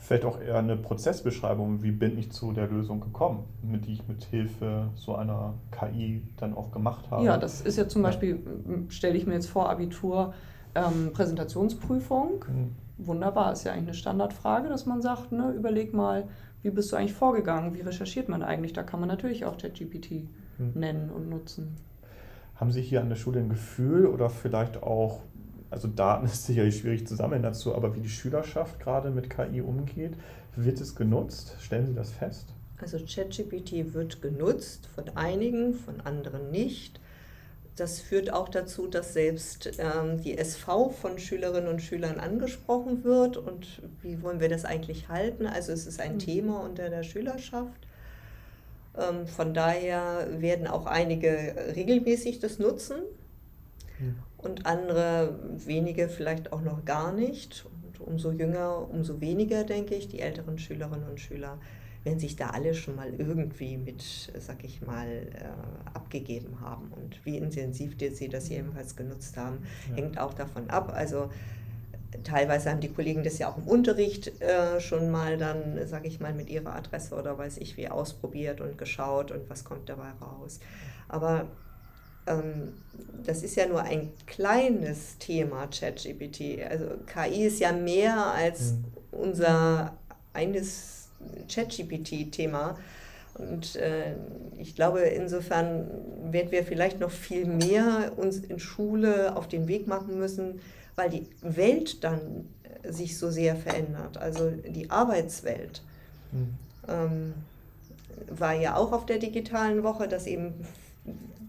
vielleicht auch eher eine Prozessbeschreibung, wie bin ich zu der Lösung gekommen, mit die ich mit Hilfe so einer KI dann auch gemacht habe. Ja, das ist ja zum Beispiel, stelle ich mir jetzt vor, Abitur, ähm, Präsentationsprüfung. Mhm. Wunderbar, ist ja eigentlich eine Standardfrage, dass man sagt, ne, überleg mal, wie bist du eigentlich vorgegangen, wie recherchiert man eigentlich? Da kann man natürlich auch ChatGPT mhm. nennen und nutzen. Haben Sie hier an der Schule ein Gefühl oder vielleicht auch also Daten ist sicherlich schwierig zu sammeln dazu, aber wie die Schülerschaft gerade mit KI umgeht, wird es genutzt? Stellen Sie das fest? Also ChatGPT wird genutzt von einigen, von anderen nicht. Das führt auch dazu, dass selbst ähm, die SV von Schülerinnen und Schülern angesprochen wird. Und wie wollen wir das eigentlich halten? Also es ist ein mhm. Thema unter der Schülerschaft. Ähm, von daher werden auch einige regelmäßig das nutzen. Mhm und andere wenige vielleicht auch noch gar nicht. Und umso jünger, umso weniger, denke ich, die älteren Schülerinnen und Schüler werden sich da alle schon mal irgendwie mit, sag ich mal, äh, abgegeben haben. Und wie intensiv sie das jedenfalls genutzt haben, ja. hängt auch davon ab. Also teilweise haben die Kollegen das ja auch im Unterricht äh, schon mal dann, sag ich mal, mit ihrer Adresse oder weiß ich wie ausprobiert und geschaut und was kommt dabei raus. Aber das ist ja nur ein kleines Thema, ChatGPT. Also KI ist ja mehr als mhm. unser eines ChatGPT-Thema. Und äh, ich glaube, insofern werden wir vielleicht noch viel mehr uns in Schule auf den Weg machen müssen, weil die Welt dann sich so sehr verändert, also die Arbeitswelt. Mhm. Ähm, war ja auch auf der digitalen Woche, dass eben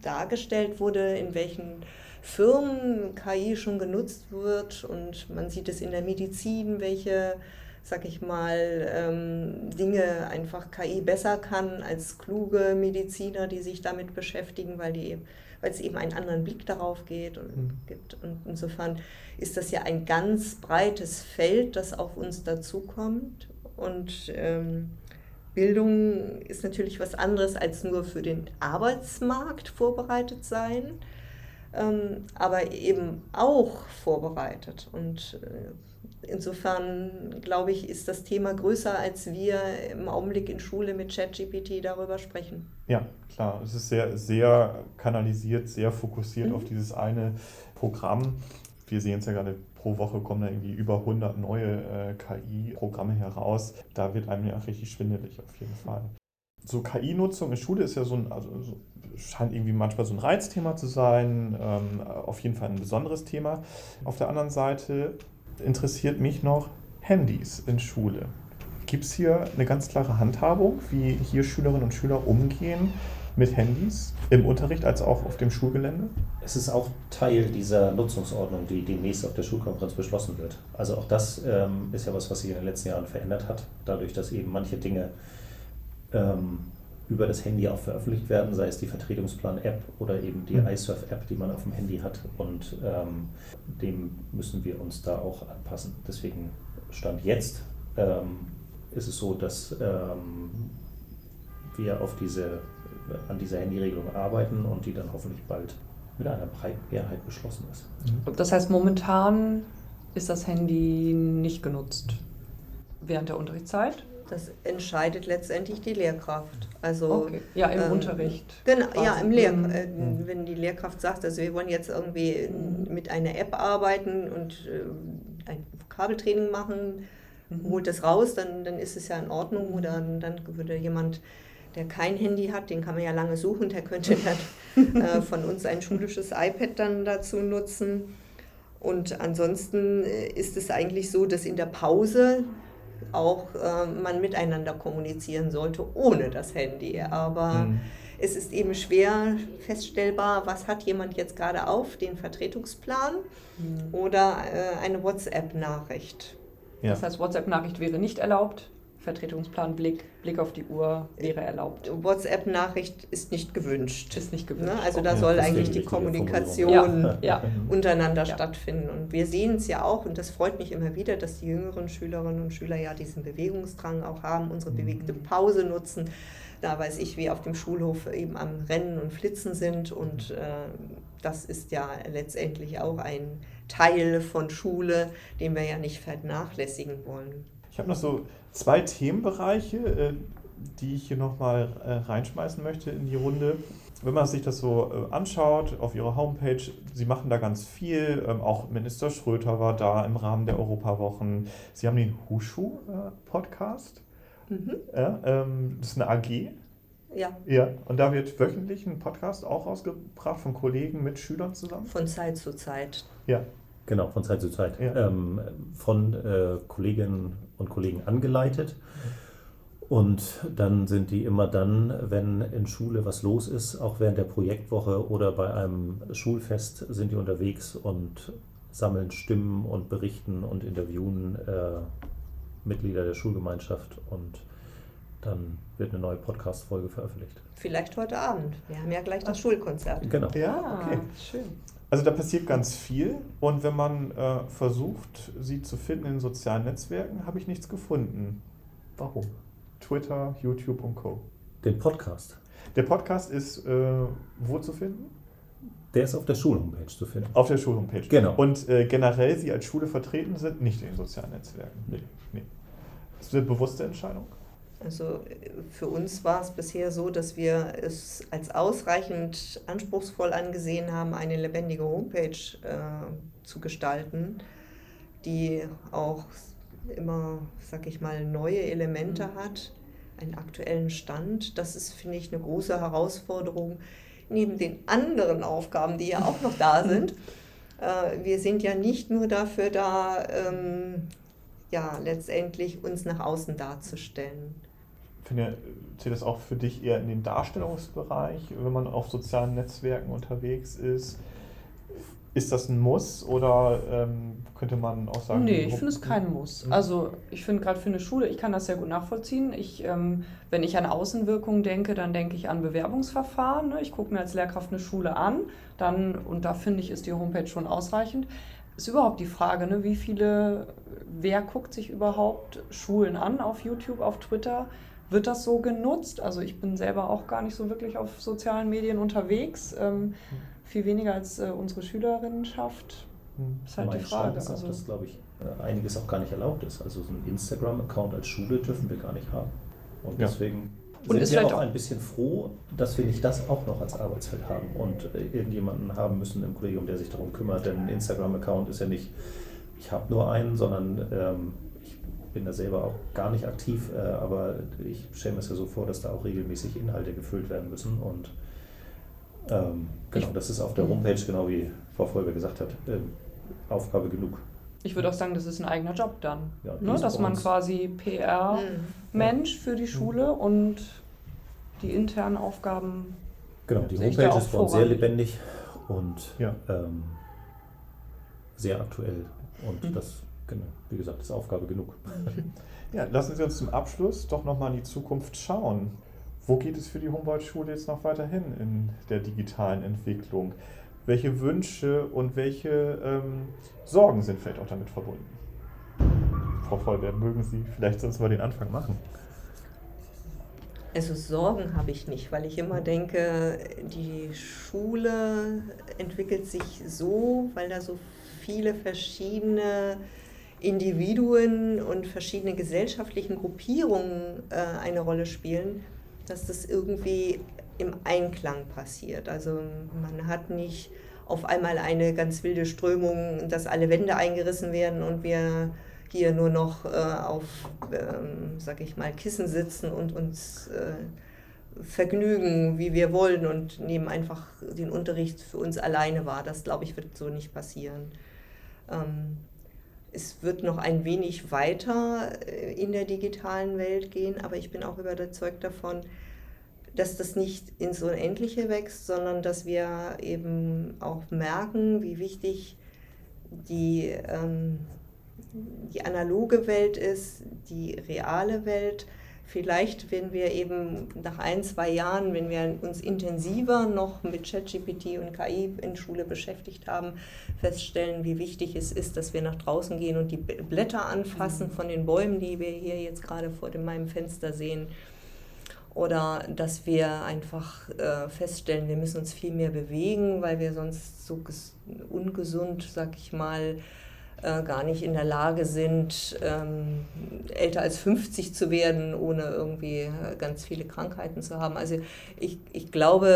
dargestellt wurde, in welchen Firmen KI schon genutzt wird und man sieht es in der Medizin, welche, sag ich mal, ähm, Dinge einfach KI besser kann als kluge Mediziner, die sich damit beschäftigen, weil die weil es eben einen anderen Blick darauf geht und mhm. gibt. Und insofern ist das ja ein ganz breites Feld, das auf uns dazukommt. Und ähm, Bildung ist natürlich was anderes als nur für den Arbeitsmarkt vorbereitet sein, ähm, aber eben auch vorbereitet. Und äh, insofern, glaube ich, ist das Thema größer, als wir im Augenblick in Schule mit ChatGPT darüber sprechen. Ja, klar. Es ist sehr, sehr kanalisiert, sehr fokussiert mhm. auf dieses eine Programm. Wir sehen es ja gerade pro Woche kommen da irgendwie über 100 neue äh, KI-Programme heraus. Da wird einem ja richtig schwindelig auf jeden Fall. So KI-Nutzung in Schule ist ja so ein, also so, scheint irgendwie manchmal so ein Reizthema zu sein, ähm, auf jeden Fall ein besonderes Thema. Auf der anderen Seite interessiert mich noch Handys in Schule. Gibt es hier eine ganz klare Handhabung, wie hier Schülerinnen und Schüler umgehen mit Handys im Unterricht als auch auf dem Schulgelände? Es ist auch Teil dieser Nutzungsordnung, die demnächst auf der Schulkonferenz beschlossen wird. Also auch das ähm, ist ja was, was sich in den letzten Jahren verändert hat, dadurch, dass eben manche Dinge ähm, über das Handy auch veröffentlicht werden, sei es die Vertretungsplan-App oder eben die mhm. iSurf-App, die man auf dem Handy hat. Und ähm, dem müssen wir uns da auch anpassen. Deswegen stand jetzt ähm, ist es so, dass ähm, wir auf diese an dieser Handyregelung arbeiten und die dann hoffentlich bald mit einer breiten Mehrheit beschlossen ist. Mhm. Das heißt, momentan ist das Handy nicht genutzt während der Unterrichtszeit? Das entscheidet letztendlich die Lehrkraft. Also, okay. Ja, im ähm, Unterricht. Genau, ja, im Lehr mhm. äh, mhm. wenn die Lehrkraft sagt, also wir wollen jetzt irgendwie mhm. mit einer App arbeiten und äh, ein Vokabeltraining machen, mhm. holt das raus, dann, dann ist es ja in Ordnung. Oder dann würde jemand der kein Handy hat, den kann man ja lange suchen, der könnte dann äh, von uns ein schulisches iPad dann dazu nutzen. Und ansonsten äh, ist es eigentlich so, dass in der Pause auch äh, man miteinander kommunizieren sollte, ohne das Handy. Aber mhm. es ist eben schwer feststellbar, was hat jemand jetzt gerade auf, den Vertretungsplan mhm. oder äh, eine WhatsApp-Nachricht. Ja. Das heißt, WhatsApp-Nachricht wäre nicht erlaubt? Vertretungsplan, Blick, Blick auf die Uhr wäre erlaubt. WhatsApp-Nachricht ist nicht gewünscht. Ist nicht gewünscht. Ne? Also okay. da soll ja, eigentlich die Kommunikation ja. Ja. untereinander stattfinden. Und wir sehen es ja auch, und das freut mich immer wieder, dass die jüngeren Schülerinnen und Schüler ja diesen Bewegungsdrang auch haben, unsere mhm. bewegte Pause nutzen. Da weiß ich, wie auf dem Schulhof eben am Rennen und Flitzen sind. Und äh, das ist ja letztendlich auch ein Teil von Schule, den wir ja nicht vernachlässigen wollen. Ich habe noch so zwei Themenbereiche, äh, die ich hier nochmal äh, reinschmeißen möchte in die Runde. Wenn man sich das so äh, anschaut auf ihrer Homepage, sie machen da ganz viel. Ähm, auch Minister Schröter war da im Rahmen der Europawochen. Sie haben den Hushu-Podcast. Mhm. Ja, ähm, das ist eine AG. Ja. Ja, und da wird wöchentlich ein Podcast auch rausgebracht von Kollegen mit Schülern zusammen? Von Zeit zu Zeit. Ja. Genau, von Zeit zu Zeit. Ja. Ähm, von äh, Kolleginnen und Kollegen angeleitet. Und dann sind die immer dann, wenn in Schule was los ist, auch während der Projektwoche oder bei einem Schulfest, sind die unterwegs und sammeln Stimmen und berichten und interviewen äh, Mitglieder der Schulgemeinschaft und dann wird eine neue Podcast-Folge veröffentlicht. Vielleicht heute Abend. Wir haben ja gleich das Schulkonzert. Genau. Ja, okay. Ah, schön. Also da passiert ganz viel und wenn man äh, versucht, sie zu finden in sozialen Netzwerken, habe ich nichts gefunden. Warum? Twitter, YouTube und Co. Den Podcast. Der Podcast ist äh, wo zu finden? Der ist auf der Schulhomepage zu finden. Auf der Schulhomepage. Genau. Und äh, generell Sie als Schule vertreten sind, nicht in den sozialen Netzwerken. Nee. nee. Das ist eine bewusste Entscheidung? Also für uns war es bisher so, dass wir es als ausreichend anspruchsvoll angesehen haben, eine lebendige Homepage äh, zu gestalten, die auch immer, sag ich mal, neue Elemente mhm. hat. einen aktuellen Stand. Das ist, finde ich, eine große Herausforderung neben den anderen Aufgaben, die ja auch noch da sind. Äh, wir sind ja nicht nur dafür da, ähm, ja, letztendlich uns nach außen darzustellen. Finde, zählt das auch für dich eher in den Darstellungsbereich, wenn man auf sozialen Netzwerken unterwegs ist? Ist das ein Muss oder ähm, könnte man auch sagen? Nee, ich finde es kein Muss. Mhm. Also ich finde gerade für eine Schule, ich kann das sehr gut nachvollziehen. Ich, ähm, wenn ich an Außenwirkungen denke, dann denke ich an Bewerbungsverfahren. Ne? Ich gucke mir als Lehrkraft eine Schule an, dann, und da finde ich, ist die Homepage schon ausreichend. Ist überhaupt die Frage, ne? wie viele, wer guckt sich überhaupt Schulen an auf YouTube, auf Twitter? Wird das so genutzt? Also ich bin selber auch gar nicht so wirklich auf sozialen Medien unterwegs. Ähm, viel weniger als äh, unsere Schülerinnenschaft. Hm. Ist halt mein die Frage. ist auch, Also, dass, glaube ich, äh, einiges auch gar nicht erlaubt ist. Also so einen Instagram-Account als Schule dürfen wir gar nicht haben. Und Ja. deswegen Und sind ist wir auch auch- ein bisschen froh, dass wir nicht das auch noch als Arbeitsfeld haben und äh, irgendjemanden haben müssen im Kollegium, der sich darum kümmert. Denn ein Instagram-Account ist ja nicht, ich habe nur einen, sondern ähm, bin da selber auch gar nicht aktiv, äh, aber ich stelle mir es ja so vor, dass da auch regelmäßig Inhalte gefüllt werden müssen und ähm, genau, Ich- das ist auf der Homepage, genau wie Frau Folber gesagt hat, ähm, Aufgabe genug. ich würde auch sagen, das ist ein eigener Job dann. Ja, ne? Dass man quasi PR-Mensch für die Schule und die internen Aufgaben. Genau, die Homepage ist uns sehr lebendig und Ja. ähm, sehr aktuell. Und Mhm. das, genau, wie gesagt, ist Aufgabe genug. Ja, lassen Sie uns zum Abschluss doch nochmal in die Zukunft schauen. Wo geht es für die Humboldt-Schule jetzt noch weiterhin in der digitalen Entwicklung? Welche Wünsche und welche ähm, Sorgen sind vielleicht auch damit verbunden? Frau Vollberg, mögen Sie vielleicht sonst mal den Anfang machen? Also Sorgen habe ich nicht, weil ich immer denke, die Schule entwickelt sich so, weil da so viele verschiedene Individuen und verschiedene gesellschaftlichen Gruppierungen äh, eine Rolle spielen, dass das irgendwie im Einklang passiert. Also man hat nicht auf einmal eine ganz wilde Strömung, dass alle Wände eingerissen werden und wir hier nur noch äh, auf, ähm, sag ich mal, Kissen sitzen und uns äh, vergnügen, wie wir wollen und nehmen einfach den Unterricht für uns alleine wahr. Das, glaube ich, wird so nicht passieren. Ähm, es wird noch ein wenig weiter äh, in der digitalen Welt gehen, aber ich bin auch überzeugt davon, dass das nicht ins Unendliche wächst, sondern dass wir eben auch merken, wie wichtig die, ähm, die analoge Welt ist, die reale Welt. Vielleicht, wenn wir eben nach ein, zwei Jahren, wenn wir uns intensiver noch mit ChatGPT und KI in Schule beschäftigt haben, feststellen, wie wichtig es ist, dass wir nach draußen gehen und die Blätter anfassen von den Bäumen, die wir hier jetzt gerade vor dem, meinem Fenster sehen. Oder dass wir einfach äh, feststellen, wir müssen uns viel mehr bewegen, weil wir sonst so ungesund, sag ich mal, äh, gar nicht in der Lage sind, ähm, älter als 50 zu werden, ohne irgendwie ganz viele Krankheiten zu haben. Also ich, ich glaube,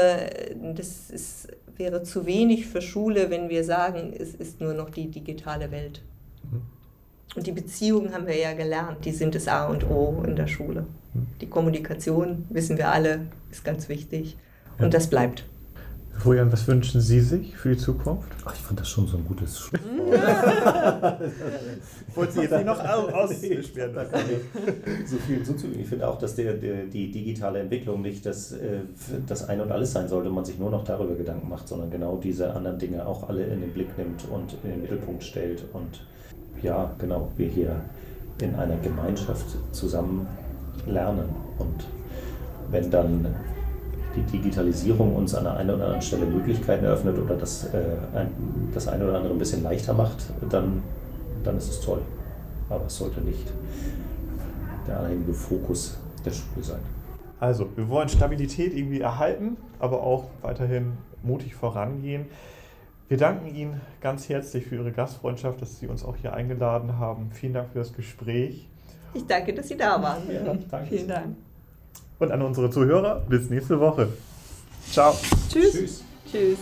das ist, wäre zu wenig für Schule, wenn wir sagen, es ist nur noch die digitale Welt. Und die Beziehungen haben wir ja gelernt, die sind das A und O in der Schule. Die Kommunikation, wissen wir alle, ist ganz wichtig. Und das bleibt. Florian, was wünschen Sie sich für die Zukunft? Ach, ich fand das schon so ein gutes Schluss. Wollt Sie jetzt nicht noch aus aussperren so viel hinzuzufügen. Ich finde auch, dass der, der, die digitale Entwicklung nicht das, äh, das Ein und Alles sein sollte, man sich nur noch darüber Gedanken macht, sondern genau diese anderen Dinge auch alle in den Blick nimmt und in den Mittelpunkt stellt. Und ja, genau, wir hier in einer Gemeinschaft zusammen lernen. Und wenn dann die Digitalisierung uns an der einen oder anderen Stelle Möglichkeiten eröffnet oder das, äh, ein, das eine oder andere ein bisschen leichter macht, dann, dann ist es toll. Aber es sollte nicht der alleinige Fokus der Schule sein. Also, wir wollen Stabilität irgendwie erhalten, aber auch weiterhin mutig vorangehen. Wir danken Ihnen ganz herzlich für Ihre Gastfreundschaft, dass Sie uns auch hier eingeladen haben. Vielen Dank für das Gespräch. Ich danke, dass Sie da waren. Ja, danke. Vielen Dank. Und an unsere Zuhörer, bis nächste Woche. Ciao. Tschüss. Tschüss. Tschüss.